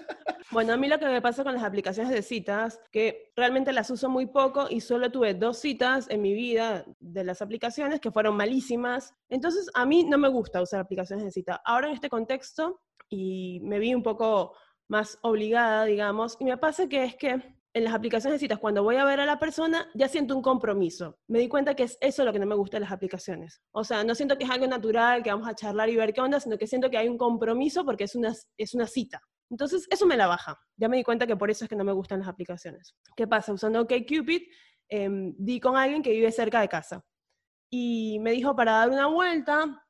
Bueno, a mí lo que me pasa con las aplicaciones de citas, que realmente las uso muy poco y solo tuve dos citas en mi vida de las aplicaciones que fueron malísimas. Entonces, a mí no me gusta usar aplicaciones de cita. Ahora en este contexto, y me vi un poco más obligada, digamos, y me pasa que es que en las aplicaciones de citas, cuando voy a ver a la persona, ya siento un compromiso. Me di cuenta que es eso lo que no me gusta de las aplicaciones. O sea, no siento que es algo natural, que vamos a charlar y ver qué onda, sino que siento que hay un compromiso porque es una, es una cita. Entonces, eso me la baja. Ya me di cuenta que por eso es que no me gustan las aplicaciones. ¿Qué pasa? Usando OkCupid, eh, di con alguien que vive cerca de casa. Y me dijo para dar una vuelta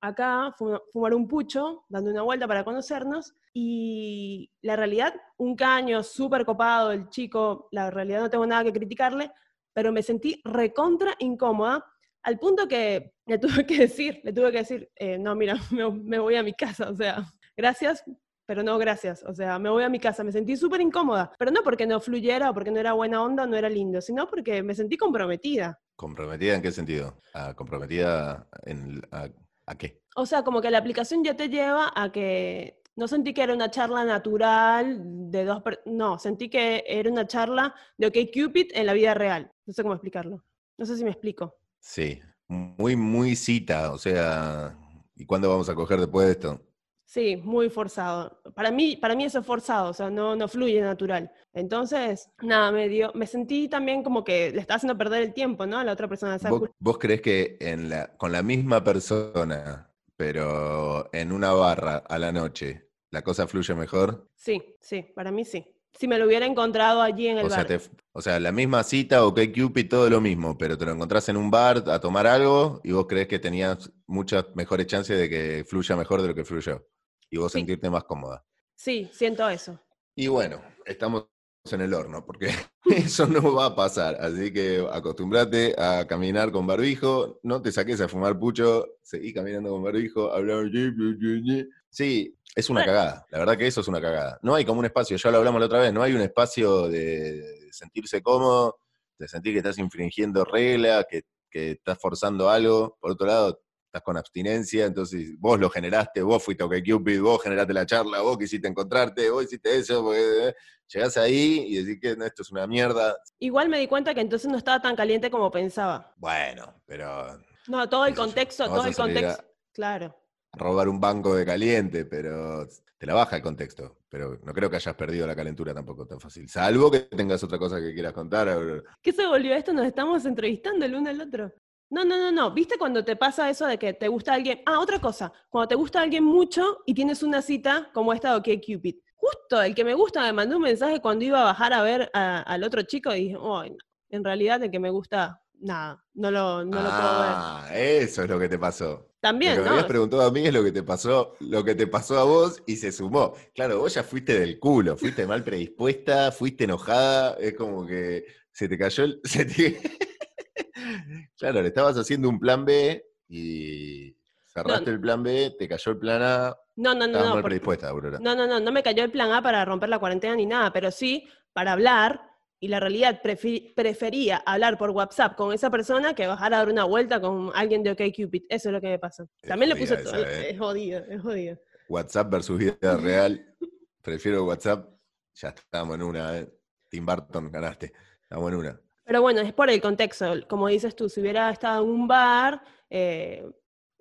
acá, fumar un pucho, dando una vuelta para conocernos, y la realidad, un caño súper copado, el chico, la realidad no tengo nada que criticarle, pero me sentí recontra incómoda, al punto que le (laughs) tuve que decir, le tuve que decir, eh, no, mira, (laughs) me, voy a mi casa, o sea, gracias, pero no gracias, o sea, me voy a mi casa, me sentí súper incómoda, pero no porque no fluyera o porque no era buena onda, no era lindo, sino porque me sentí comprometida. ¿Comprometida en qué sentido? ¿A ¿Comprometida en, a, qué? O sea, como que la aplicación ya te lleva a que no sentí que era una charla natural de dos no, sentí que era una charla de OK Cupid en la vida real. No sé cómo explicarlo. No sé si me explico. Sí, muy, muy cita, o sea, ¿y cuándo vamos a coger después de esto? Sí, muy forzado. Para mí, para mí eso es forzado, o sea, no, no fluye natural. Entonces, nada, me dio, me sentí también como que le estaba haciendo perder el tiempo, ¿no? A la otra persona. ¿Vos, ¿Vos, crees que en la, con la misma persona, pero en una barra a la noche, la cosa fluye mejor? Sí, sí, para mí sí si me lo hubiera encontrado allí en el o bar. Sea, o sea, la misma cita, o que Cupid, todo lo mismo, pero te lo encontrás en un bar a tomar algo y vos crees que tenías muchas mejores chances de que fluya mejor de lo que fluyó. Y vos sentirte más cómoda. Sí, siento eso. Y bueno, estamos en el horno, porque (laughs) eso no va a pasar. Así que acostumbrate a caminar con barbijo, no te saques a fumar pucho, seguí caminando con barbijo, hablar. Sí, es una cagada. La verdad que eso es una cagada. No hay como un espacio, ya lo hablamos la otra vez, no hay un espacio de sentirse cómodo, de sentir que estás infringiendo reglas, que, que estás forzando algo. Por otro lado, estás con abstinencia, entonces vos lo generaste, vos fuiste a Cupid, vos generaste la charla, vos quisiste encontrarte, vos hiciste eso, porque, eh, llegás ahí y decís que esto es una mierda. Igual me di cuenta que entonces no estaba tan caliente como pensaba. Bueno, pero... No, todo el contexto, todo el contexto, claro. robar un banco de caliente, pero te la baja el contexto. Pero no creo que hayas perdido la calentura tampoco tan fácil. Salvo que tengas otra cosa que quieras contar. ¿Qué se volvió esto? Nos estamos entrevistando el uno al otro. No, no, no, no. ¿Viste cuando te pasa eso de que te gusta alguien? Ah, otra cosa. Cuando te gusta alguien mucho y tienes una cita como esta de OK Cupid. Justo el que me gusta me mandó un mensaje cuando iba a bajar a ver al otro chico y dije, oh, en realidad el que me gusta, nada, no lo, no lo puedo ver. Ah, eso es lo que te pasó. También, lo que me habías preguntado a mí es lo que te pasó, lo que te pasó a vos y se sumó. Claro, vos ya fuiste del culo, fuiste mal predispuesta, fuiste enojada, es como que se te cayó el... (laughs) (laughs) claro, le estabas haciendo un plan B y cerraste el plan B, te cayó el plan A. No, no, no. no, predispuesta, Aurora. No, no, no, no me cayó el plan A para romper la cuarentena ni nada, pero sí para hablar. Y la realidad prefería hablar por WhatsApp con esa persona que bajar a dar una vuelta con alguien de OkCupid. Eso es lo que me pasó. También le puse todo. ¿eh? Es jodido, es jodido. WhatsApp versus vida real. Prefiero WhatsApp. Ya estamos en una. ¿eh? Tim Burton ganaste. Estamos en una. Pero bueno, es por el contexto. Como dices tú, si hubiera estado en un bar, eh,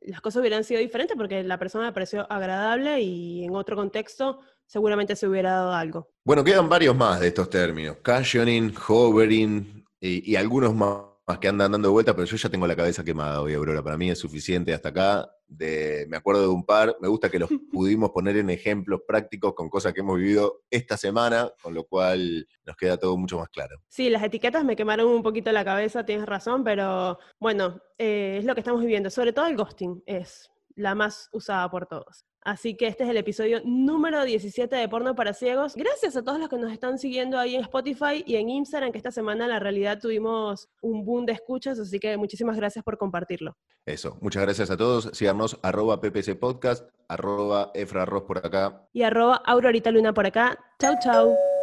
las cosas hubieran sido diferentes porque la persona me pareció agradable y en otro contexto seguramente se hubiera dado algo. Bueno, quedan varios más de estos términos. Cushioning, hovering y, y algunos más que andan dando vuelta, pero yo ya tengo la cabeza quemada hoy, Aurora. Para mí es suficiente hasta acá. De, me acuerdo de un par, me gusta que los (laughs) pudimos poner en ejemplos prácticos con cosas que hemos vivido esta semana, con lo cual nos queda todo mucho más claro. Sí, las etiquetas me quemaron un poquito la cabeza, tienes razón, pero bueno, eh, es lo que estamos viviendo. Sobre todo el ghosting es la más usada por todos. Así que este es el episodio número 17 de Porno para Ciegos. Gracias a todos los que nos están siguiendo ahí en Spotify y en Instagram, que esta semana en la realidad tuvimos un boom de escuchas, así que muchísimas gracias por compartirlo. Eso, muchas gracias a todos. Síganos arroba PPC Podcast, arroba Efra por acá. Y arroba Aurorita Luna por acá. Chau, chau.